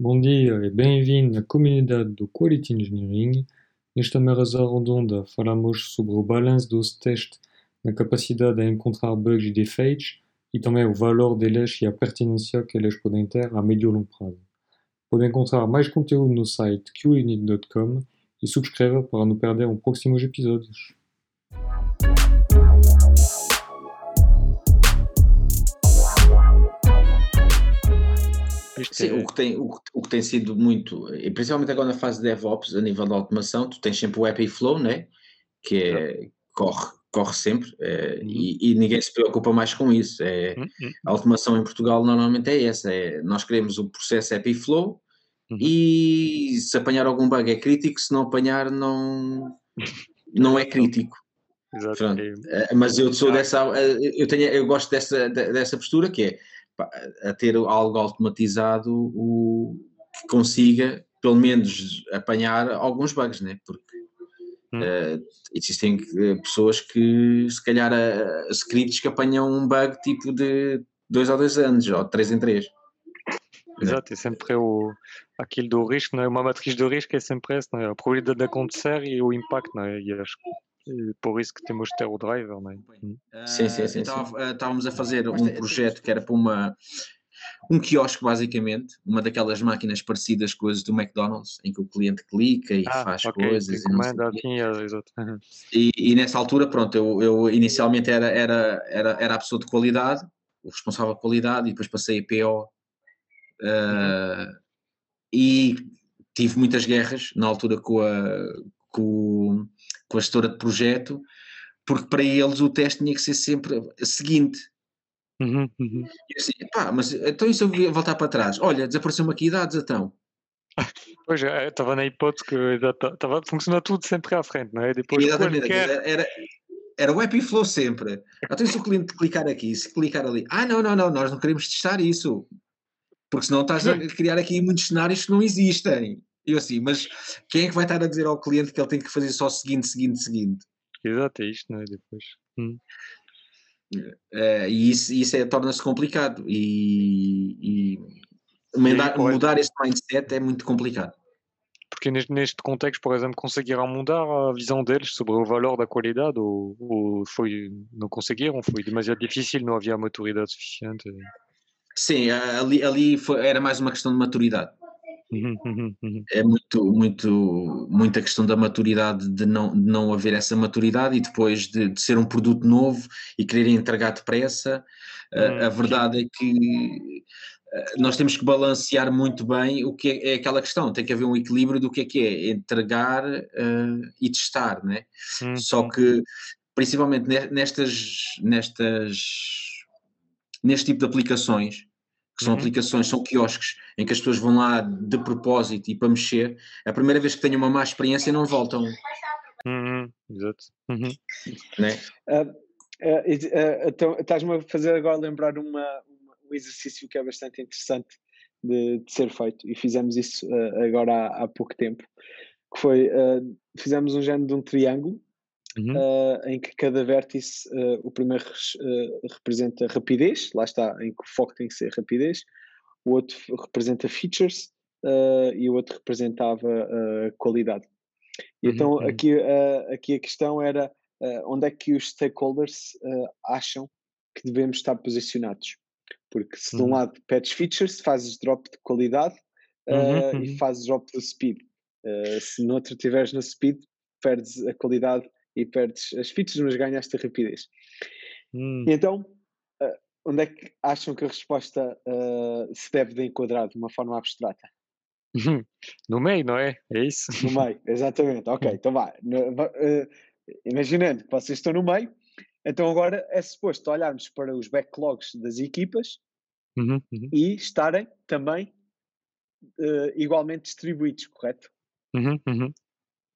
Bom dia e bem-vindo à comunidade do Quality Engineering. Nesta mesa redonda falamos sobre o balanço dos testes na capacidade de encontrar bugs e defeitos e também o valor deles e a pertinência que eles podem ter a médio e longo prazo. Podem encontrar mais conteúdo no site qunit.com e subscreva para não perder os próximos episódios. Sim, é... o, que tem, o, o, que tem sido muito, e principalmente agora na fase de DevOps, a nível de automação, tu tens sempre o Happy Flow, né? que é, corre, corre sempre é, uhum. e, e, ninguém se preocupa mais com isso. É, uhum. A automação em Portugal normalmente é essa: é, nós queremos o processo Happy Flow uhum. e se apanhar algum bug é crítico, se não apanhar, não, não é crítico. Exato. É, mas eu sou dessa, eu, tenho, eu gosto dessa, dessa postura que é a ter algo automatizado o, que consiga pelo menos apanhar alguns bugs, né? porque hum. uh, existem eh, pessoas que se calhar uh, scripts que apanham um bug tipo de dois ou dois anos, ou três em três. Exato, é sempre o, aquilo do risco, não é? uma matriz do risco é sempre essa, não é? a probabilidade de acontecer e o impacto, não é? e acho por isso que temos de ter o driver, não é? Sim, sim, sim. Então, estávamos a fazer um projeto que era para uma, um quiosque, basicamente, uma daquelas máquinas parecidas com as do McDonald's, em que o cliente clica e ah, faz okay, coisas. E, comanda, assim, exato. E, e, nessa altura, pronto, eu, eu inicialmente era, era, era, era a pessoa de qualidade, o responsável de qualidade, e depois passei a PO. Uh, uhum. E tive muitas guerras na altura com a, com, com a gestora de projeto, porque para eles o teste tinha que ser sempre o seguinte. Uhum, uhum. E assim, pá, mas então e se eu voltar para trás? Olha, desapareceu-me aqui dados, então. Pois, é, estava na hipótese que estava, funcionou tudo sempre à frente, não é? Depois, Exatamente, quer... era, era o Happy Flow sempre. Então se o cliente clicar aqui, se clicar ali, ah não, não, não, nós não queremos testar isso, porque senão estás a criar aqui muitos cenários que não existem. Eu assim, mas quem é que vai estar a dizer ao cliente que ele tem que fazer só o seguinte, seguinte, seguinte? Exato, é isto, não é? Depois. Hum. É, e isso, isso é, torna-se complicado e, e mudar, mudar esse mindset é muito complicado. Porque neste, neste contexto, por exemplo, conseguiram mudar a visão deles sobre o valor da qualidade ou, ou foi, não conseguiram? Foi demasiado difícil, não havia maturidade suficiente? Sim, ali, ali foi, era mais uma questão de maturidade. Uhum, uhum, uhum. É muito, muito, muita questão da maturidade, de não, de não haver essa maturidade e depois de, de ser um produto novo e querer entregar depressa. A verdade é que nós temos que balancear muito bem o que é, é, aquela questão, tem que haver um equilíbrio do que é que é entregar uh, e testar, né? Só que principalmente nestas, nestas, neste tipo de aplicações, que são uhum. aplicações, são quiosques, em que as pessoas vão lá de propósito e para mexer, a primeira vez que tenham uma má experiência não voltam. Uhum. Exato. Uhum. Né? Uh, uh, uh, então, estás-me a fazer agora lembrar uma, uma, um exercício que é bastante interessante de, de ser feito, e fizemos isso agora há, há, pouco tempo, que foi, fizemos um género de um triângulo, Uhum. Uh, em que cada vértice, uh, o primeiro uh, representa rapidez, lá está, em que o foco tem que ser rapidez, o outro representa features e o outro representava qualidade. E uhum. então uhum. aqui, aqui a questão era onde é que os stakeholders acham que devemos estar posicionados. Porque se de um uhum. lado pedes features, fazes drop de qualidade uhum, e fazes drop do speed. se no outro tiveres no speed, perdes a qualidade e perdes as features, mas ganhaste a rapidez. Hum. E então, uh, onde é que acham que a resposta uh, se deve de enquadrar de uma forma abstrata? No meio, não é? É isso? No meio, exatamente. Ok, então vá. Uh, imaginando que vocês estão no meio, então agora é suposto olharmos para os backlogs das equipas uhum, uhum. e estarem também igualmente distribuídos, correto? Uhum, uhum.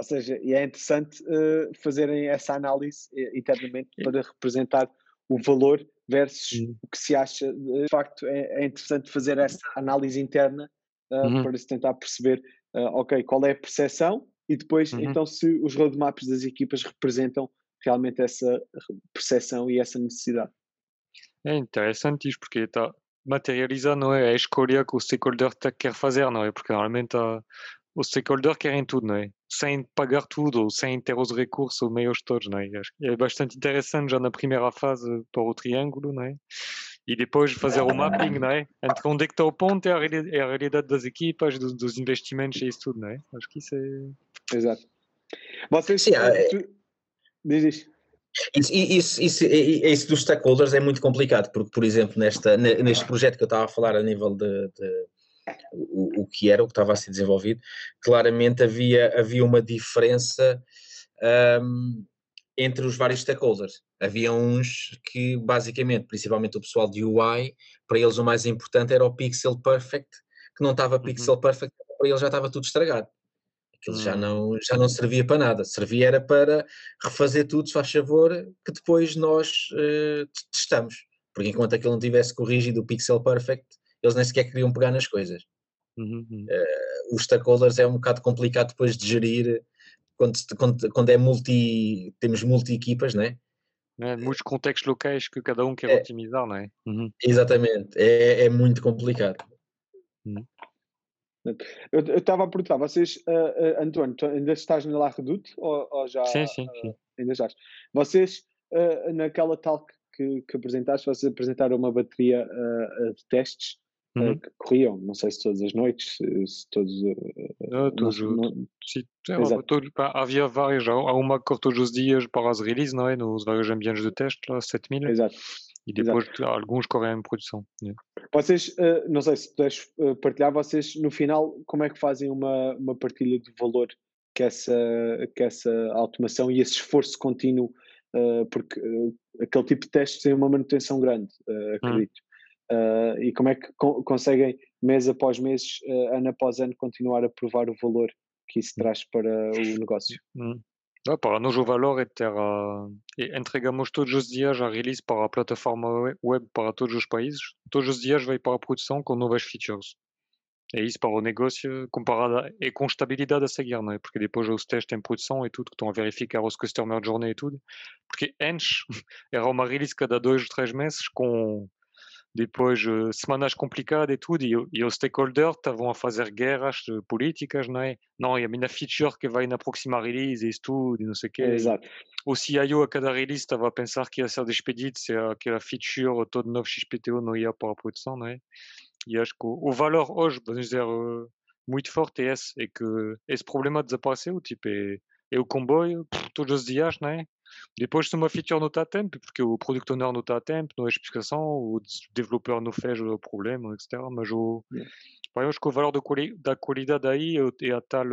Ou seja, e é interessante uh, fazerem essa análise uh, internamente para representar o valor versus uhum. o que se acha. De facto, é, é interessante fazer essa análise interna uh, uhum. para se tentar perceber, ok, qual é a percepção e depois, uhum. então, se os roadmaps das equipas representam realmente essa percepção e essa necessidade. É interessante isto, porque está materializa não é, a escolha que o stakeholder quer fazer, não é? Porque normalmente uh, o stakeholder querem tudo, não é? Sem pagar tudo ou sem ter os recursos meios todos, não é? Acho que é bastante interessante já na primeira fase para o triângulo, não é? E depois fazer o mapping, não é? Entre onde é que está o ponto e a, realidade, a realidade das equipas, dos, dos, investimentos e isso tudo, não é? Acho que isso é... Exato. Vocês... Sim, é... tu... Diz isso. Isso, isso, isso, isso, dos stakeholders é muito complicado, porque, por exemplo, nesta, neste projeto que eu estava a falar a nível de, de o, o, que era, o que estava a ser desenvolvido, claramente havia, havia uma diferença um, entre os vários stakeholders. Havia uns que, basicamente, principalmente o pessoal de UI, para eles o mais importante era o pixel perfect, que não estava uhum. pixel perfect, para eles já estava tudo estragado. Aquilo já, hum. não, já não servia para nada. Servia era para refazer tudo, se faz favor, que depois nós uh, testamos. Porque enquanto aquilo não tivesse corrigido o pixel perfect, eles nem sequer queriam pegar nas coisas. Uhum. Uh, os stakeholders é um bocado complicado depois de gerir quando, quando, quando é multi, temos multi-equipas, né? É, muitos contextos locais que cada um quer é, otimizar, não é? Uhum. Exatamente, é, é muito complicado. Uhum. Eu estava a perguntar, vocês, uh, uh, António, ainda estás na La Redoute ou, ou já? Sim, sim, sim. ainda estás. Vocês, naquela talk que, que apresentaste, vocês apresentaram uma bateria de testes uhum. que corriam, não sei se todas as noites, se, se todos. Uh, todos, não, sim, todos, havia várias, há uma que todos os dias para as releases, não é? Nos vários ambientes de teste, 7000. Exato. E depois Exato. alguns correm em produção. Yeah. Vocês, não sei se puderes partilhar, vocês no final, como é que fazem uma, uma partilha de valor que essa, que essa automação e esse esforço contínuo, porque aquele tipo de testes tem uma manutenção grande, hum. Uh, e como é que co conseguem, mês após mês, uh, ano após ano, continuar a provar o valor que isso traz para o negócio? Hum. Ah, para nós o valor é ter, uh, entregamos todos os dias a release para a plataforma web para todos os países. Todos os dias vai para a produção com novas features. É isso para o negócio comparado e com estabilidade a seguir, não é? Porque depois os testes em produção e tudo, que estão a verificar os customer journey e tudo. Porque antes era uma release cada dois, três meses com depois uh, semanas complicadas e tudo, e, e os stakeholders estavam a fazer guerras uh, políticas, não é? Não, e a minha feature que vai na próxima release e isso tudo, e não sei o quê. Exato. O CIO a cada release estava a pensar que ia ser despedido se aquela feature todo novo XPTO não ia para a produção, não é? E acho que o, o valor hoje, vamos dizer, uh, muito forte é esse, é que esse problema desapareceu, tipo, é, é o comboio, todos os dias, não é? Depois, se uma feature não está a tempo, porque o product owner não está a tempo, não é explicação, o desenvolvedor não fez o problema, etc. Mas o, yeah. eu acho que o valor quali da qualidade aí é a tal.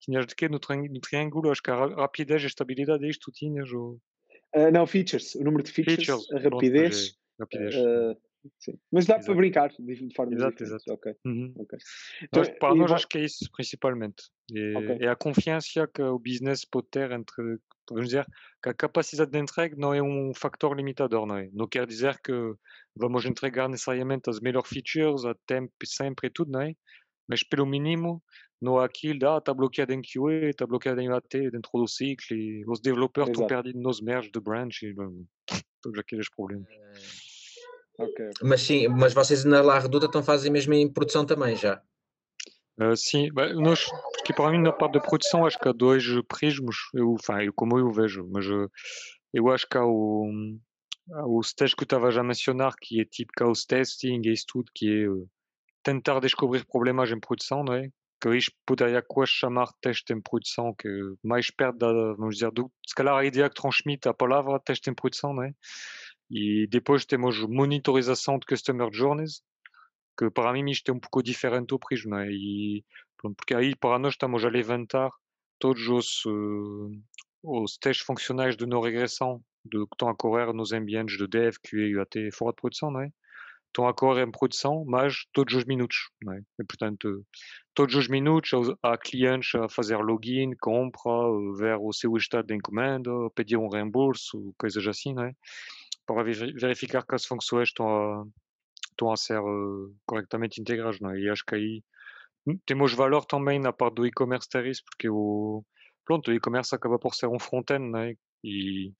Tinhas de quê no, tri no triângulo? Acho que a rapidez e a estabilidade é isto, tinhas? Ou... Uh, não, features. O número de features, features. a rapidez. Pronto, rapidez. Uh, Sim. Mas dá exato. para brincar de forma exato, diferente. Exato. Okay. Uhum. Okay. Então, então, para nós, acho que é isso principalmente. É, okay. é, a confiança que o business pode ter entre, vamos dizer, que a capacidade de entrega não é um fator limitador, não é? Não quer dizer que vamos entregar necessariamente as melhores features a tempo sempre e tudo, não é? Mas pelo mínimo, não há aquilo, ah, está bloqueado em QA, está bloqueado em AT dentro do ciclo, e os desenvolvedores estão perdidos nos merges de branch, e todos aqueles problemas. É... Okay. Mas sim, mas vocês na La Reduta estão fazendo mesmo em produção também já? Uh, sim, nós, porque para mim na parte da produção acho que há dois prismos, eu, enfin, eu, como eu vejo, mas uh, eu acho que há o, há o stage que eu estava já a mencionar, que é tipo chaos testing e isso tudo, que é uh, tentar descobrir problemas em produção, não é? Que isto poderia quase chamar teste em produção, que é mais perto da, vamos dizer, do, se calhar a ideia que transmite a palavra teste em produção, não é? E depois temos monitorização de Customer Journeys, que para mim isto é um pouco diferente do Prisma. Né? E, porque aí para nós estamos a levantar todos os, uh, os testes funcionais de não regressão de, que estão a correr nos ambientes de dev, QA, até fora de produção, não é? Estão a correr em produção, mas todos os minutos, não é? E, portanto, todos os minutos há clientes a fazer login, compra, ver o seu estado de encomenda, pedir um reembolso, coisas assim, não é? Para verificar que as funções estão a, estão a ser uh, corretamente integradas. Não é? E acho que aí temos valor também na parte do e-commerce terrestre, porque o, pronto, o e-commerce acaba por ser um front-end, não é? E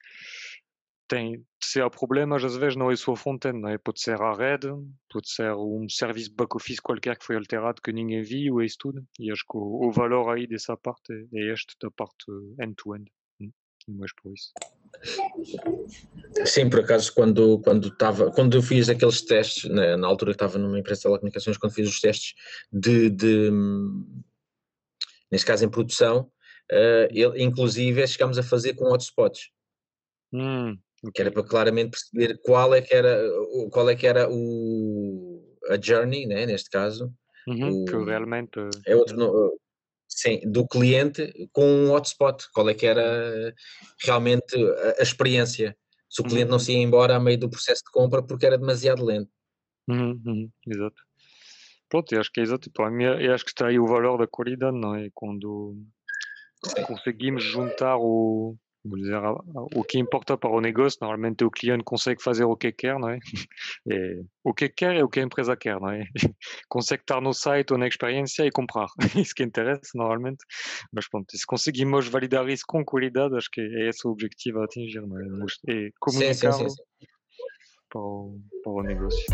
tem, se há problemas, às vezes não é só a fonte, não é? Pode ser a rede, pode ser um serviço back-office qualquer que foi alterado que ninguém viu, é isso tudo. E acho que o, o valor aí dessa parte é este da parte end-to-end. -end. E mais por isso. Sim, por acaso, quando, quando, tava, quando eu fiz aqueles testes, na, na altura que estava numa empresa de telecomunicações, quando fiz os testes de, de neste caso em produção, uh, ele, inclusive chegámos a fazer com hotspots. Hum, okay. Que era para claramente perceber qual é que era, qual é que era o, a journey, né, neste caso. Uhum, o, que realmente... É outro, sim, do cliente com um hotspot, qual é que era realmente a, experiência. Se o cliente uhum. não se ia embora a meio do processo de compra porque era demasiado lento. Uhum, uhum, exato. Pronto, eu acho que é exato. Para mim, eu acho que está aí o valor da qualidade, não é? Quando conseguimos juntar o, o que importa para o negócio, normalmente o cliente consegue fazer o que quer, não é? é o que quer é o que a empresa quer, não é? consegue estar no site ou na experiência e comprar. isso que interessa, normalmente. Mas pronto, se conseguimos validar isso com qualidade, acho que é esse o objetivo a atingir, não é? É comunicar sim, sim, sim, para, o, para o negócio.